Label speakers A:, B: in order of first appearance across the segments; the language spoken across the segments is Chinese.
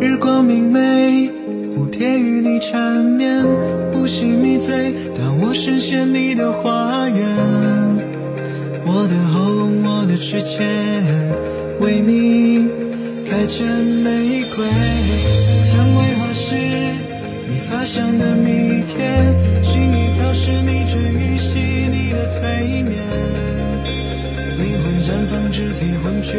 A: 日光明媚，蝴蝶与你缠绵，呼吸迷醉。当我视线你的花园，我的喉咙，我的指尖，为你开成玫瑰。蔷薇花是你发香的蜜甜，薰衣草是你治愈细腻的催眠，灵魂绽放，肢体昏厥，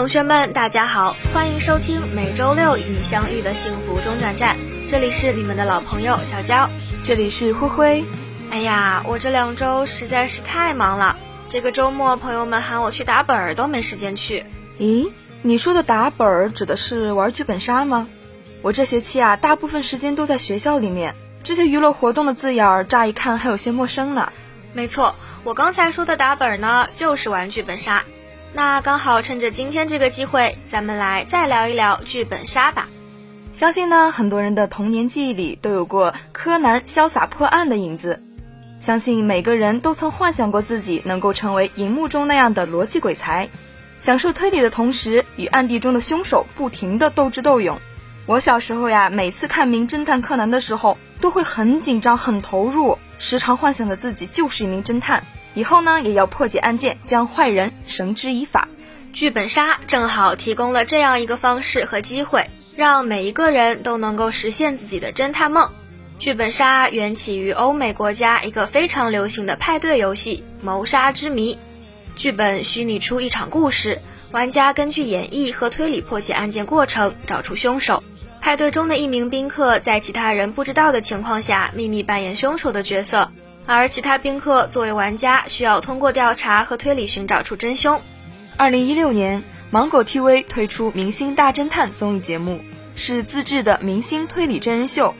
B: 同学们，大家好，欢迎收听每周六与你相遇的幸福中转站，这里是你们的老朋友小娇。
C: 这里是灰灰，
B: 哎呀，我这两周实在是太忙了，这个周末朋友们喊我去打本儿都没时间去。
C: 咦，你说的打本儿指的是玩剧本杀吗？我这学期啊，大部分时间都在学校里面，这些娱乐活动的字眼儿，乍一看还有些陌生呢。
B: 没错，我刚才说的打本儿呢，就是玩剧本杀。那刚好趁着今天这个机会，咱们来再聊一聊剧本杀吧。
C: 相信呢，很多人的童年记忆里都有过柯南潇洒破案的影子。相信每个人都曾幻想过自己能够成为荧幕中那样的逻辑鬼才，享受推理的同时，与暗地中的凶手不停的斗智斗勇。我小时候呀，每次看《名侦探柯南》的时候，都会很紧张、很投入，时常幻想着自己就是一名侦探，以后呢也要破解案件，将坏人绳之以法。
B: 剧本杀正好提供了这样一个方式和机会，让每一个人都能够实现自己的侦探梦。剧本杀缘起于欧美国家一个非常流行的派对游戏《谋杀之谜》，剧本虚拟出一场故事，玩家根据演绎和推理破解案件过程，找出凶手。派对中的一名宾客在其他人不知道的情况下，秘密扮演凶手的角色，而其他宾客作为玩家，需要通过调查和推理寻找出真凶。
C: 二零一六年，芒果 TV 推出《明星大侦探》综艺节目，是自制的明星推理真人秀。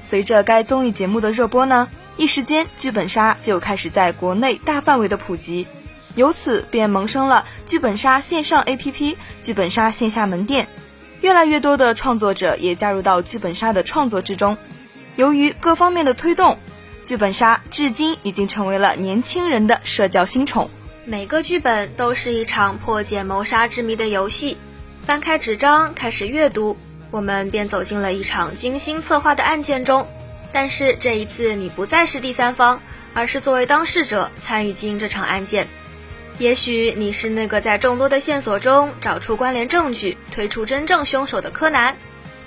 C: 随着该综艺节目的热播呢，一时间剧本杀就开始在国内大范围的普及，由此便萌生了剧本杀线上 APP、剧本杀线下门店。越来越多的创作者也加入到剧本杀的创作之中。由于各方面的推动，剧本杀至今已经成为了年轻人的社交新宠。
B: 每个剧本都是一场破解谋杀之谜的游戏。翻开纸张，开始阅读，我们便走进了一场精心策划的案件中。但是这一次，你不再是第三方，而是作为当事者参与进这场案件。也许你是那个在众多的线索中找出关联证据、推出真正凶手的柯南，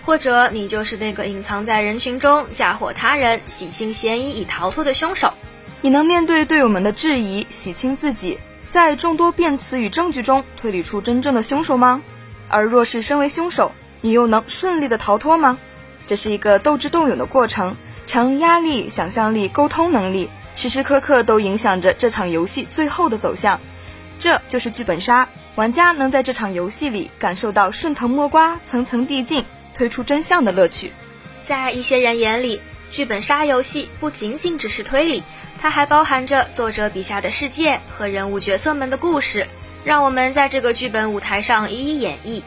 B: 或者你就是那个隐藏在人群中嫁祸他人、洗清嫌疑以逃脱的凶手。
C: 你能面对队友们的质疑，洗清自己，在众多辩词与证据中推理出真正的凶手吗？而若是身为凶手，你又能顺利的逃脱吗？这是一个斗智斗勇的过程，常压力、想象力、沟通能力，时时刻刻都影响着这场游戏最后的走向。这就是剧本杀，玩家能在这场游戏里感受到顺藤摸瓜、层层递进、推出真相的乐趣。
B: 在一些人眼里，剧本杀游戏不仅仅只是推理，它还包含着作者笔下的世界和人物角色们的故事，让我们在这个剧本舞台上一一演绎。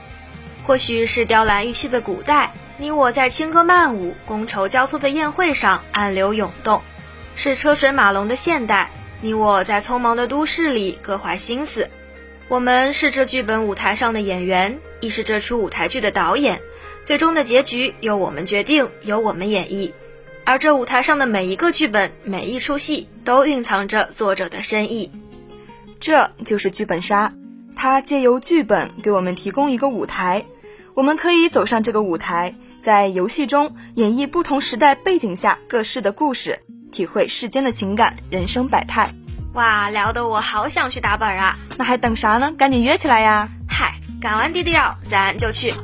B: 或许是雕栏玉砌的古代，你我在轻歌曼舞、觥筹交错的宴会上暗流涌动；是车水马龙的现代。你我在匆忙的都市里各怀心思，我们是这剧本舞台上的演员，亦是这出舞台剧的导演。最终的结局由我们决定，由我们演绎。而这舞台上的每一个剧本，每一出戏，都蕴藏着作者的深意。
C: 这就是剧本杀，它借由剧本给我们提供一个舞台，我们可以走上这个舞台，在游戏中演绎不同时代背景下各式的故事。体会世间的情感，人生百态。
B: 哇，聊得我好想去打本啊！
C: 那还等啥呢？赶紧约起来呀！
B: 嗨，赶完滴滴药，咱就去。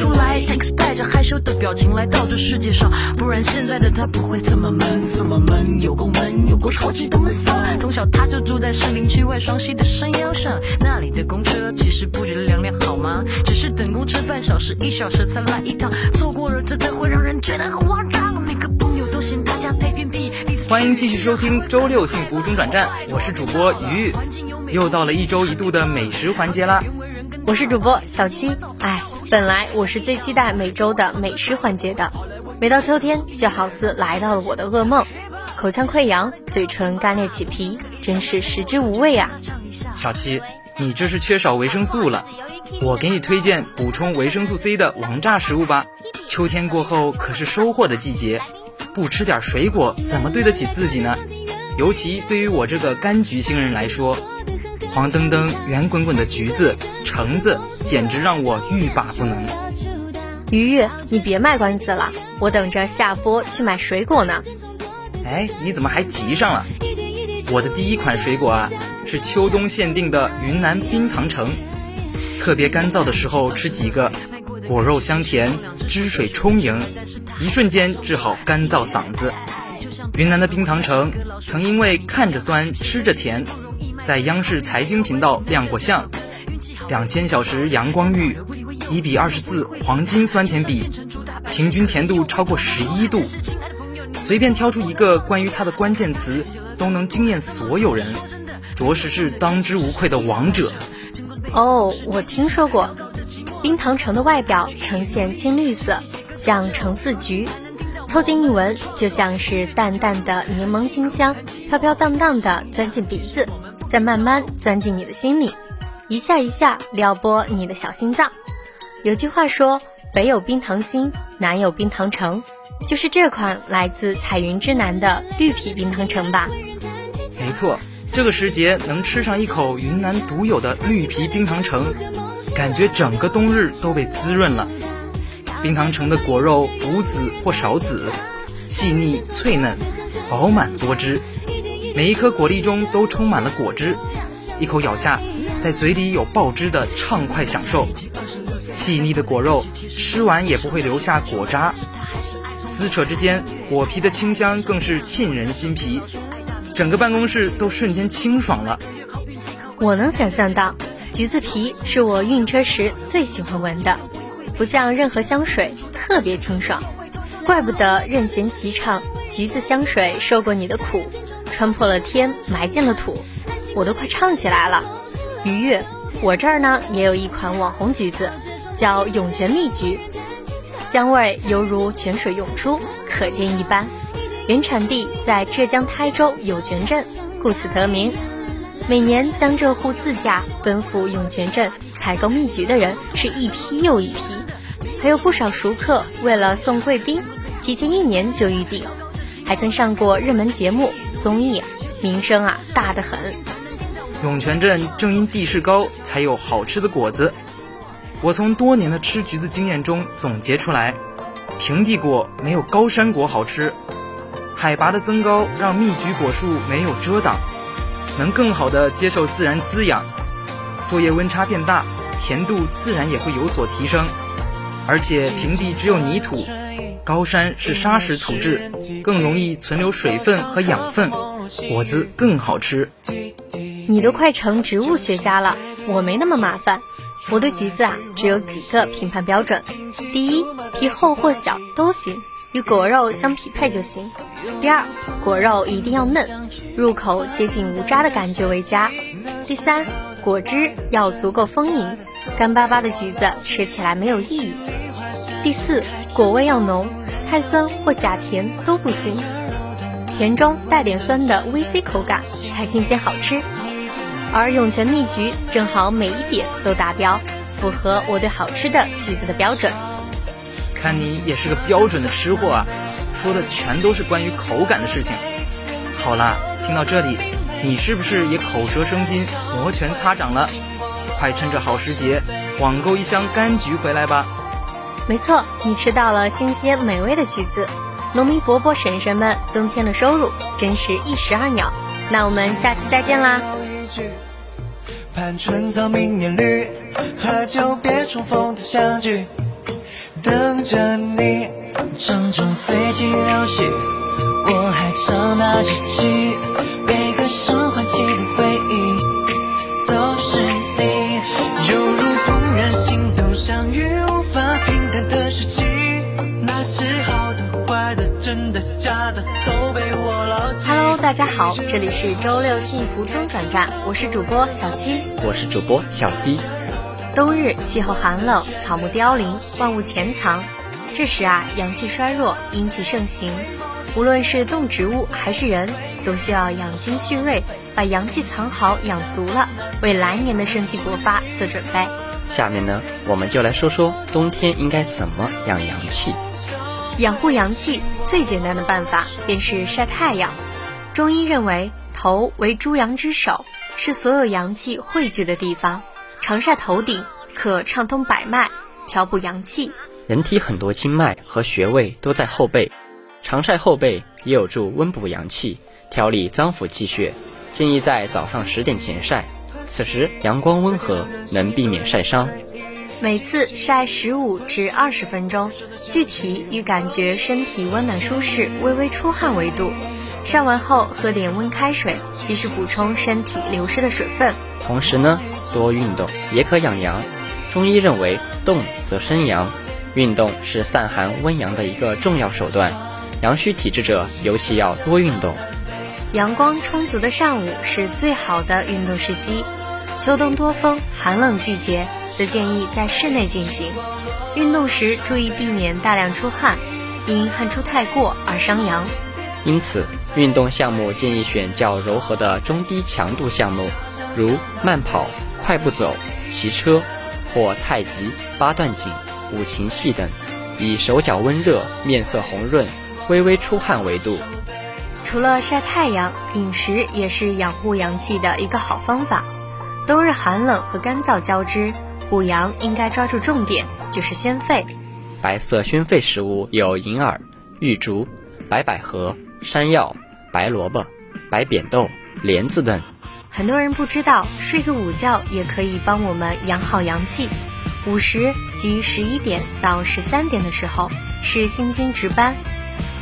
B: 出来。
D: X 带着害羞的表情来到这世界上，不然现在的他不会这么闷，这么闷，有够闷，有够超级的闷骚。从小他就住在士林区外双溪的山腰上，那里的公车其实不止两辆，好吗？只是等公车半小时、一小时才来一趟，错过了真的会让人觉得很慌张。每个朋友都嫌他家太偏僻，
E: 欢迎继续收听周六幸福中转站，我是主播鱼鱼，又到了一周一度的美食环节啦。
F: 我是主播小七，哎，本来我是最期待每周的美食环节的，每到秋天就好似来到了我的噩梦，口腔溃疡，嘴唇干裂起皮，真是食之无味啊。
E: 小七，你这是缺少维生素了，我给你推荐补充维生素 C 的王炸食物吧。秋天过后可是收获的季节。不吃点水果怎么对得起自己呢？尤其对于我这个柑橘星人来说，黄澄澄、圆滚滚的橘子、橙子，简直让我欲罢不能。
F: 鱼鱼，你别卖关子了，我等着下播去买水果呢。
E: 哎，你怎么还急上了？我的第一款水果啊，是秋冬限定的云南冰糖橙，特别干燥的时候吃几个。果肉香甜，汁水充盈，一瞬间治好干燥嗓子。云南的冰糖橙曾因为看着酸吃着甜，在央视财经频道亮过相。两千小时阳光浴，一比二十四黄金酸甜比，平均甜度超过十一度。随便挑出一个关于它的关键词，都能惊艳所有人，着实是当之无愧的王者。
F: 哦，我听说过。冰糖橙的外表呈现青绿色，像橙似橘，凑近一闻，就像是淡淡的柠檬清香，飘飘荡荡的钻进鼻子，再慢慢钻进你的心里，一下一下撩拨你的小心脏。有句话说：“北有冰糖心，南有冰糖橙”，就是这款来自彩云之南的绿皮冰糖橙吧？
E: 没错，这个时节能吃上一口云南独有的绿皮冰糖橙。感觉整个冬日都被滋润了。冰糖橙的果肉无籽或少籽，细腻脆嫩，饱满多汁，每一颗果粒中都充满了果汁，一口咬下，在嘴里有爆汁的畅快享受。细腻的果肉吃完也不会留下果渣，撕扯之间，果皮的清香更是沁人心脾，整个办公室都瞬间清爽了。
F: 我能想象到。橘子皮是我晕车时最喜欢闻的，不像任何香水，特别清爽。怪不得任贤齐唱“橘子香水受过你的苦，穿破了天，埋进了土”，我都快唱起来了。愉悦，我这儿呢也有一款网红橘子，叫涌泉蜜橘，香味犹如泉水涌出，可见一斑。原产地在浙江台州涌泉镇，故此得名。每年江浙沪自驾奔赴涌泉镇采购蜜橘的人是一批又一批，还有不少熟客为了送贵宾，提前一年就预定，还曾上过热门节目综艺，名声啊大得很。
E: 涌泉镇正因地势高，才有好吃的果子。我从多年的吃橘子经验中总结出来，平地果没有高山果好吃，海拔的增高让蜜橘果树没有遮挡。能更好的接受自然滋养，昼夜温差变大，甜度自然也会有所提升。而且平地只有泥土，高山是砂石土质，更容易存留水分和养分，果子更好吃。
F: 你都快成植物学家了，我没那么麻烦。我对橘子啊，只有几个评判标准：第一，皮厚或小都行，与果肉相匹配就行；第二，果肉一定要嫩。入口接近无渣的感觉为佳。第三，果汁要足够丰盈，干巴巴的橘子吃起来没有意义。第四，果味要浓，太酸或假甜都不行，甜中带点酸的 VC 口感才新鲜好吃。而涌泉蜜橘正好每一点都达标，符合我对好吃的橘子的标准。
E: 看你也是个标准的吃货啊，说的全都是关于口感的事情。好啦，听到这里，你是不是也口舌生津、摩拳擦掌了？快趁着好时节，网购一箱柑橘回来吧！
F: 没错，你吃到了新鲜美味的橘子，农民伯伯婶婶们增添了收入，真是一石二鸟。那我们下期再见啦！盼春草明年绿，喝酒别重逢的相聚，等着你。城中飞起流星。我还唱那几句，大家好，这里是周六幸福中转站，我是主播小七，
G: 我是主播小 D。
F: 冬日气候寒冷，草木凋零，万物潜藏，这时啊，阳气衰弱，阴气盛行。无论是动植物还是人，都需要养精蓄锐，把阳气藏好、养足了，为来年的生机勃发做准备。
G: 下面呢，我们就来说说冬天应该怎么养阳气。
F: 养护阳气最简单的办法便是晒太阳。中医认为，头为诸阳之首，是所有阳气汇聚的地方。常晒头顶，可畅通百脉，调补阳气。
G: 人体很多经脉和穴位都在后背。常晒后背也有助温补阳气、调理脏腑气血，建议在早上十点前晒，此时阳光温和，能避免晒伤。
F: 每次晒十五至二十分钟，具体与感觉身体温暖舒适、微微出汗为度。晒完后喝点温开水，及时补充身体流失的水分。
G: 同时呢，多运动也可养阳。中医认为，动则生阳，运动是散寒温阳的一个重要手段。阳虚体质者尤其要多运动。
F: 阳光充足的上午是最好的运动时机。秋冬多风寒冷季节，则建议在室内进行。运动时注意避免大量出汗，因汗出太过而伤阳。
G: 因此，运动项目建议选较柔和的中低强度项目，如慢跑、快步走、骑车或太极、八段锦、五禽戏等，以手脚温热、面色红润。微微出汗为度。
F: 除了晒太阳，饮食也是养护阳气的一个好方法。冬日寒冷和干燥交织，补阳应该抓住重点，就是宣肺。
G: 白色宣肺食物有银耳、玉竹、白百合、山药、白萝卜、白扁豆、莲子等。
F: 很多人不知道，睡个午觉也可以帮我们养好阳气。午时即十一点到十三点的时候，是心经值班。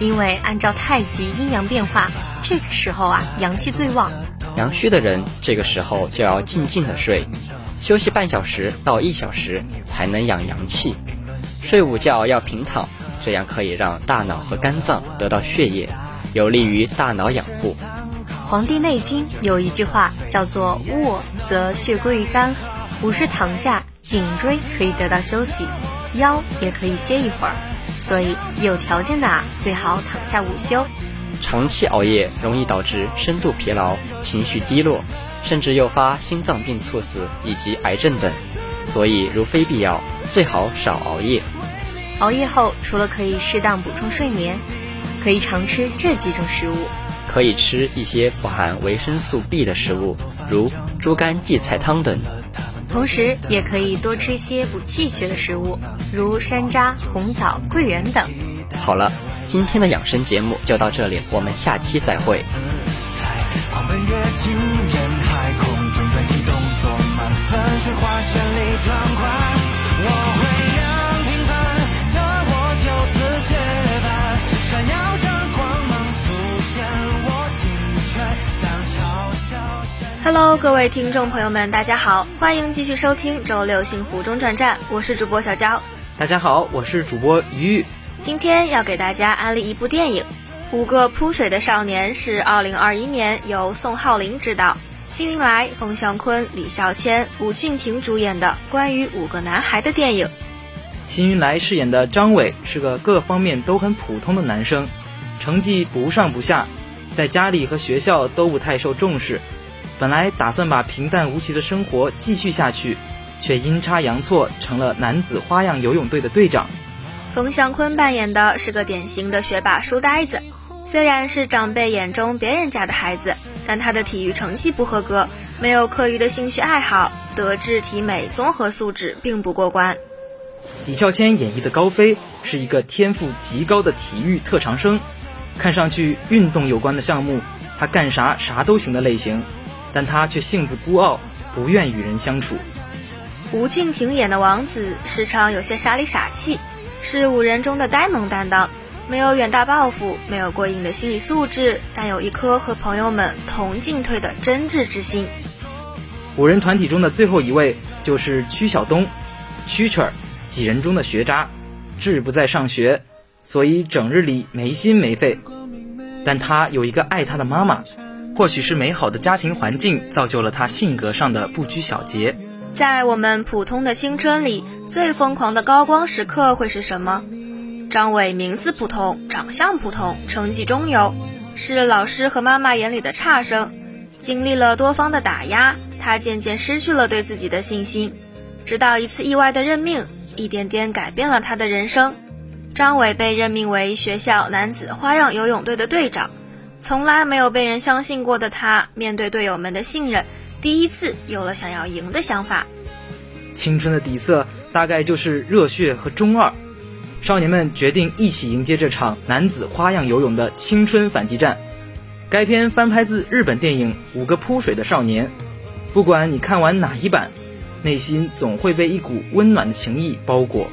F: 因为按照太极阴阳变化，这个时候啊，阳气最旺。
G: 阳虚的人这个时候就要静静的睡，休息半小时到一小时才能养阳气。睡午觉要平躺，这样可以让大脑和肝脏得到血液，有利于大脑养护。
F: 《黄帝内经》有一句话叫做“卧则血归于肝”，不是躺下，颈椎可以得到休息，腰也可以歇一会儿。所以有条件的啊，最好躺下午休。
G: 长期熬夜容易导致深度疲劳、情绪低落，甚至诱发心脏病猝死以及癌症等。所以，如非必要，最好少熬夜。
F: 熬夜后，除了可以适当补充睡眠，可以常吃这几种食物。
G: 可以吃一些富含维生素 B 的食物，如猪肝荠菜汤等。
F: 同时，也可以多吃一些补气血的食物，如山楂、红枣、桂圆等。
G: 好了，今天的养生节目就到这里，我们下期再会。
B: Hello，各位听众朋友们，大家好，欢迎继续收听周六幸福中转站，我是主播小娇。
E: 大家好，我是主播于玉。
B: 今天要给大家安利一部电影《五个扑水的少年》，是2021年由宋浩林执导，辛云来、冯祥坤、李孝谦、吴俊廷主演的关于五个男孩的电影。
E: 辛云来饰演的张伟是个各方面都很普通的男生，成绩不上不下，在家里和学校都不太受重视。本来打算把平淡无奇的生活继续下去，却阴差阳错成了男子花样游泳队的队长。
B: 冯祥坤扮演的是个典型的学霸书呆子，虽然是长辈眼中别人家的孩子，但他的体育成绩不合格，没有课余的兴趣爱好，德智体美综合素质并不过关。
E: 李孝谦演绎的高飞是一个天赋极高的体育特长生，看上去运动有关的项目，他干啥啥都行的类型。但他却性子孤傲，不愿与人相处。
B: 吴俊廷演的王子时常有些傻里傻气，是五人中的呆萌担当，没有远大抱负，没有过硬的心理素质，但有一颗和朋友们同进退的真挚之心。
E: 五人团体中的最后一位就是曲晓东，蛐蛐儿，几人中的学渣，志不在上学，所以整日里没心没肺。但他有一个爱他的妈妈，或许是美好的家庭环境造就了他性格上的不拘小节。
B: 在我们普通的青春里，最疯狂的高光时刻会是什么？张伟名字普通，长相普通，成绩中游，是老师和妈妈眼里的差生。经历了多方的打压，他渐渐失去了对自己的信心，直到一次意外的任命，一点点改变了他的人生。张伟被任命为学校男子花样游泳队的队长，从来没有被人相信过的他，面对队友们的信任，第一次有了想要赢的想法。
E: 青春的底色大概就是热血和中二。少年们决定一起迎接这场男子花样游泳的青春反击战。该片翻拍自日本电影《五个扑水的少年》。不管你看完哪一版，内心总会被一股温暖的情谊包裹。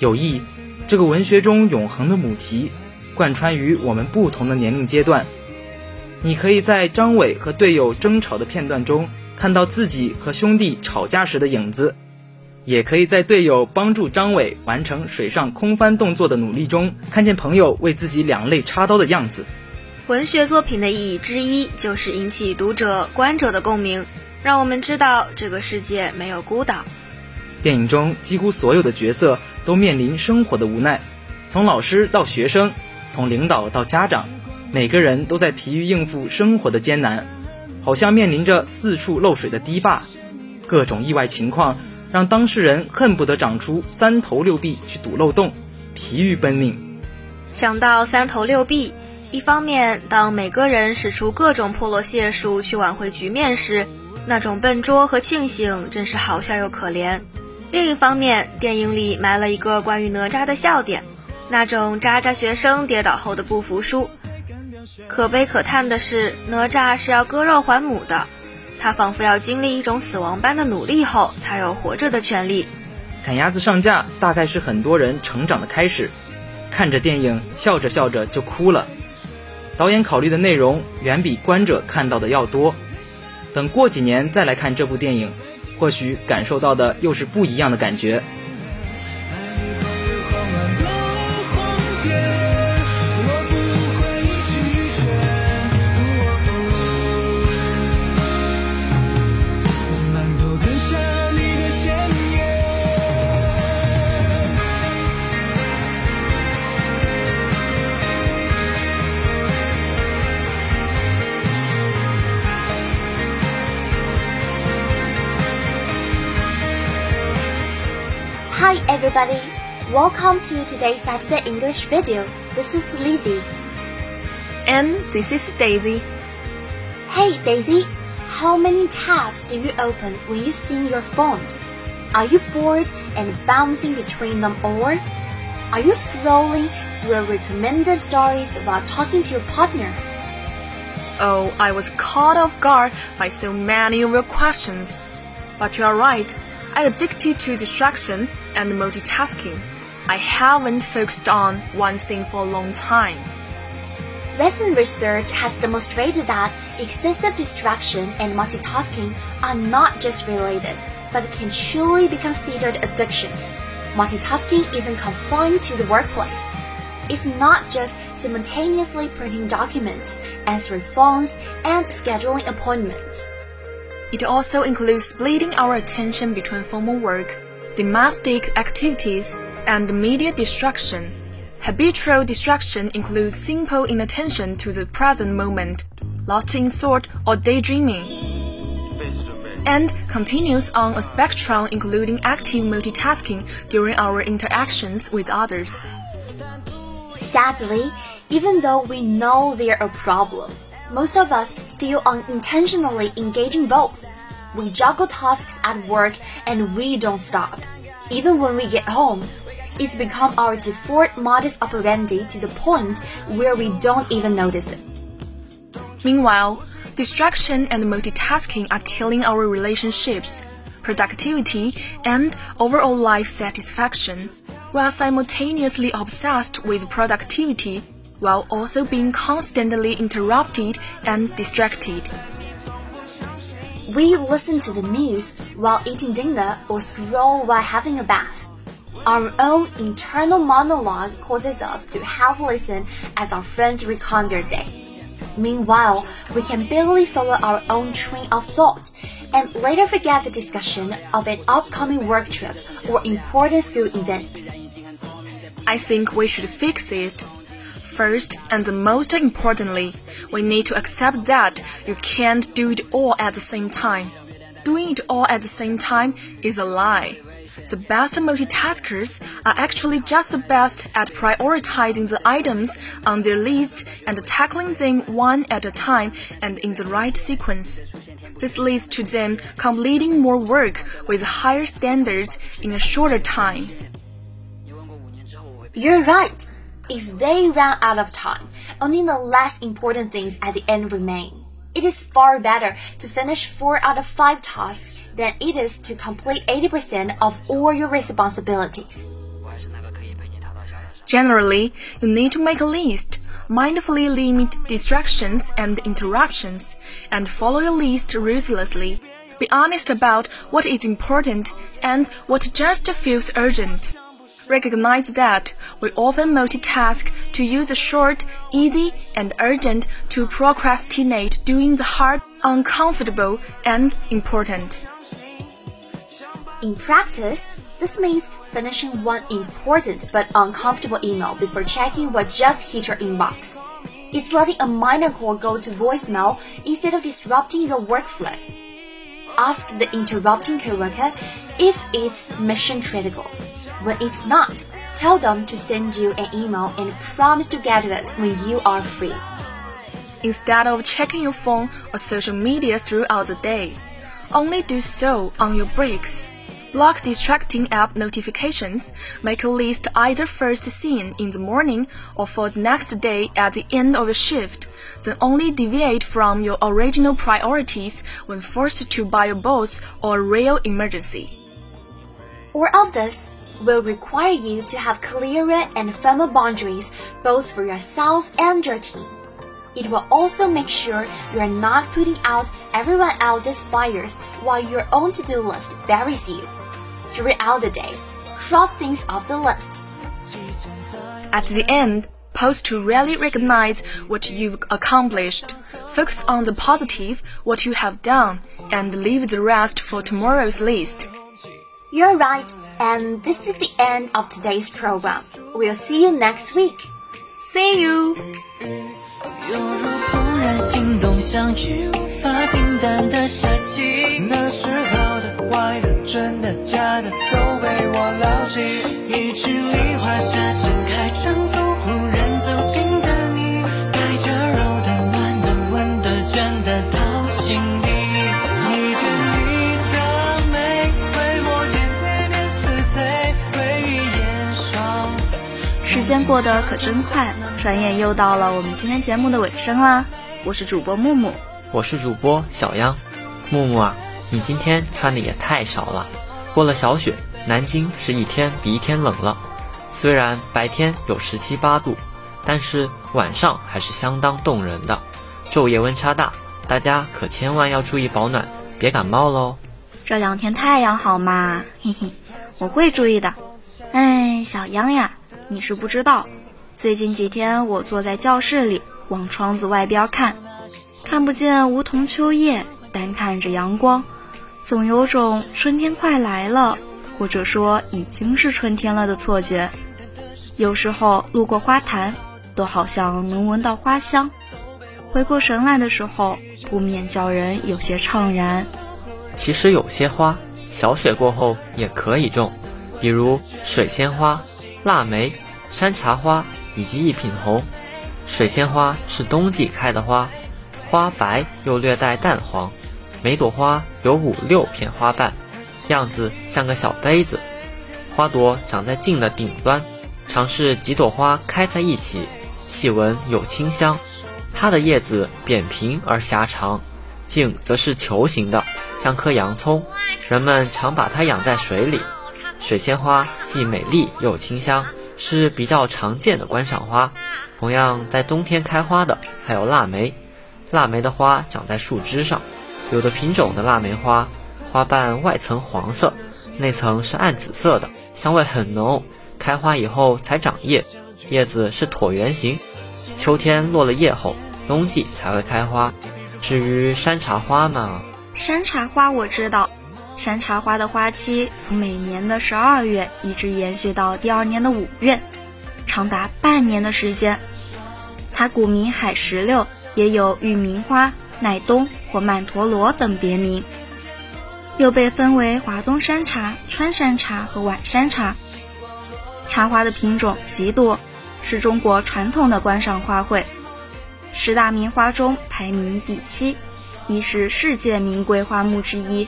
E: 友谊，这个文学中永恒的母题，贯穿于我们不同的年龄阶段。你可以在张伟和队友争吵的片段中，看到自己和兄弟吵架时的影子。也可以在队友帮助张伟完成水上空翻动作的努力中，看见朋友为自己两肋插刀的样子。
B: 文学作品的意义之一就是引起读者、观者的共鸣，让我们知道这个世界没有孤岛。
E: 电影中几乎所有的角色都面临生活的无奈，从老师到学生，从领导到家长，每个人都在疲于应付生活的艰难，好像面临着四处漏水的堤坝，各种意外情况。让当事人恨不得长出三头六臂去堵漏洞，疲于奔命。
B: 想到三头六臂，一方面，当每个人使出各种破落解数去挽回局面时，那种笨拙和庆幸真是好笑又可怜；另一方面，电影里埋了一个关于哪吒的笑点，那种渣渣学生跌倒后的不服输。可悲可叹的是，哪吒是要割肉还母的。他仿佛要经历一种死亡般的努力后，才有活着的权利。
E: 赶鸭子上架，大概是很多人成长的开始。看着电影，笑着笑着就哭了。导演考虑的内容远比观者看到的要多。等过几年再来看这部电影，或许感受到的又是不一样的感觉。
H: Everybody, welcome to today's Saturday English video. This is Lizzie.
I: And this is Daisy.
H: Hey Daisy, how many tabs do you open when you see your phones? Are you bored and bouncing between them or are you scrolling through recommended stories while talking to your partner?
I: Oh, I was caught off guard by so many of your questions. But you are right. I addicted to distraction and multitasking. I haven't focused on one thing for a long time.
H: Recent research has demonstrated that excessive distraction and multitasking are not just related, but can truly be considered addictions. Multitasking isn't confined to the workplace. It's not just simultaneously printing documents, answering phones, and scheduling appointments.
I: It also includes splitting our attention between formal work, domestic activities, and media distraction. Habitual distraction includes simple inattention to the present moment, lost in thought or daydreaming, and continues on a spectrum including active multitasking during our interactions with others.
H: Sadly, even though we know they're a problem, most of us still unintentionally engage in both. We juggle tasks at work and we don't stop. Even when we get home, it's become our default modus operandi to the point where we don't even notice it.
I: Meanwhile, distraction and multitasking are killing our relationships, productivity, and overall life satisfaction. We are simultaneously obsessed with productivity while also being constantly interrupted and distracted.
H: We listen to the news while eating dinner or scroll while having a bath. Our own internal monologue causes us to half listen as our friends recount their day. Meanwhile, we can barely follow our own train of thought and later forget the discussion of an upcoming work trip or important school event.
I: I think we should fix it. First and most importantly, we need to accept that you can't do it all at the same time. Doing it all at the same time is a lie. The best multitaskers are actually just the best at prioritizing the items on their list and tackling them one at a time and in the right sequence. This leads to them completing more work with higher standards in a shorter time.
H: You're right. If they run out of time, only the less important things at the end remain. It is far better to finish 4 out of 5 tasks than it is to complete 80% of all your responsibilities.
I: Generally, you need to make a list, mindfully limit distractions and interruptions, and follow your list ruthlessly. Be honest about what is important and what just feels urgent. Recognize that we often multitask to use the short, easy, and urgent to procrastinate doing the hard, uncomfortable, and important.
H: In practice, this means finishing one important but uncomfortable email before checking what just hit your inbox. It's letting a minor call go to voicemail instead of disrupting your workflow. Ask the interrupting coworker if it's mission critical. When it's not, tell them to send you an email and promise to get to it when you are free.
I: Instead of checking your phone or social media throughout the day, only do so on your breaks. Block distracting app notifications. Make a list either first seen in the morning or for the next day at the end of a shift. Then only deviate from your original priorities when forced to by a boss or a real emergency.
H: All of this will require you to have clearer and firmer boundaries both for yourself and your team. It will also make sure you are not putting out everyone else's fires while your own to-do list buries you. Throughout the day, cross things off the list.
I: At the end, pause to really recognize what you've accomplished. Focus on the positive, what you have done, and leave the rest for tomorrow's list.
H: You're right, and this is the end of today's program. We'll see you next week.
I: See you!
A: 犹如怦然心动相遇，无法平淡的夏季。那时好的、坏的、真的、假的，都被我牢记。
J: 间过得可真快，转眼又到了我们今天节目的尾声啦。我是主播木木，
K: 我是主播小央。木木啊，你今天穿的也太少了。过了小雪，南京是一天比一天冷了。虽然白天有十七八度，但是晚上还是相当冻人的，昼夜温差大，大家可千万要注意保暖，别感冒喽。
J: 这两天太阳好嘛，嘿嘿，我会注意的。哎，小央呀，你是不知道，最近几天我坐在教室里往窗子外边看，看不见梧桐秋叶，单看着阳光，总有种春天快来了，或者说已经是春天了的错觉。有时候路过花坛，都好像能闻到花香。回过神来的时候，不免叫人有些怅然。
K: 其实有些花，小雪过后也可以种，比如水仙花、腊梅、山茶花以及一品红。水仙花是冬季开的花，花白又略带淡黄，每朵花有五六片花瓣，样子像个小杯子，花朵长在茎的顶端，常是几朵花开在一起，细闻有清香。它的叶子扁平而狭长，茎则是球形的，像颗洋葱。人们常把它养在水里。水仙花既美丽又清香，是比较常见的观赏花。同样在冬天开花的还有腊梅。腊梅的花长在树枝上，有的品种的腊梅花花瓣外层黄色，内层是暗紫色的，香味很浓。开花以后才长叶，叶子是椭圆形。秋天落了叶后，冬季才会开花。至于山茶花嘛，
J: 山茶花我知道，山茶花的花期从每年的十二月一直延续到第二年的五月，长达半年的时间。它古名海石榴，也有玉名花、乃冬或曼陀罗等别名，又被分为华东山茶、川山茶和晚山茶。茶花的品种极多，是中国传统的观赏花卉，十大名花中排名第七，亦是世界名贵花木之一。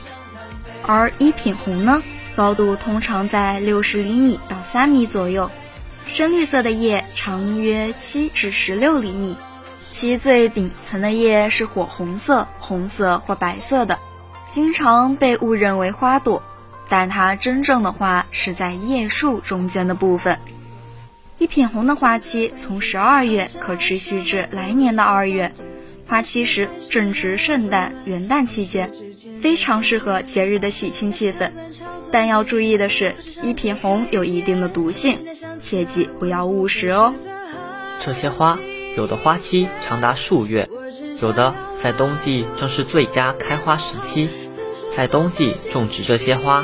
J: 而一品红呢，高度通常在六十厘米到三米左右，深绿色的叶长约七至十六厘米，其最顶层的叶是火红色、红色或白色的，经常被误认为花朵。但它真正的花是在叶束中间的部分。一品红的花期从十二月可持续至来年的二月，花期时正值圣诞、元旦期间，非常适合节日的喜庆气氛。但要注意的是，一品红有一定的毒性，切记不要误食哦。
K: 这些花有的花期长达数月，有的在冬季正是最佳开花时期。在冬季种植这些花。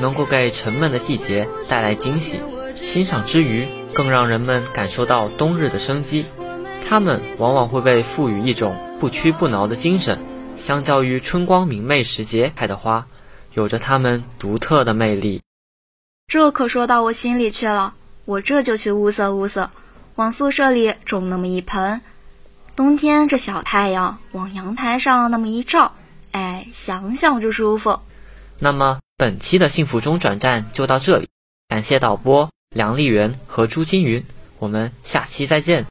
K: 能够给沉闷的季节带来惊喜，欣赏之余更让人们感受到冬日的生机。它们往往会被赋予一种不屈不挠的精神，相较于春光明媚时节开的花，有着它们独特的魅力。
J: 这可说到我心里去了，我这就去物色物色，往宿舍里种那么一盆。冬天这小太阳往阳台上那么一照，哎，想想就舒服。
K: 那么。本期的幸福中转站就到这里，感谢导播梁丽媛和朱金云，我们下期再见。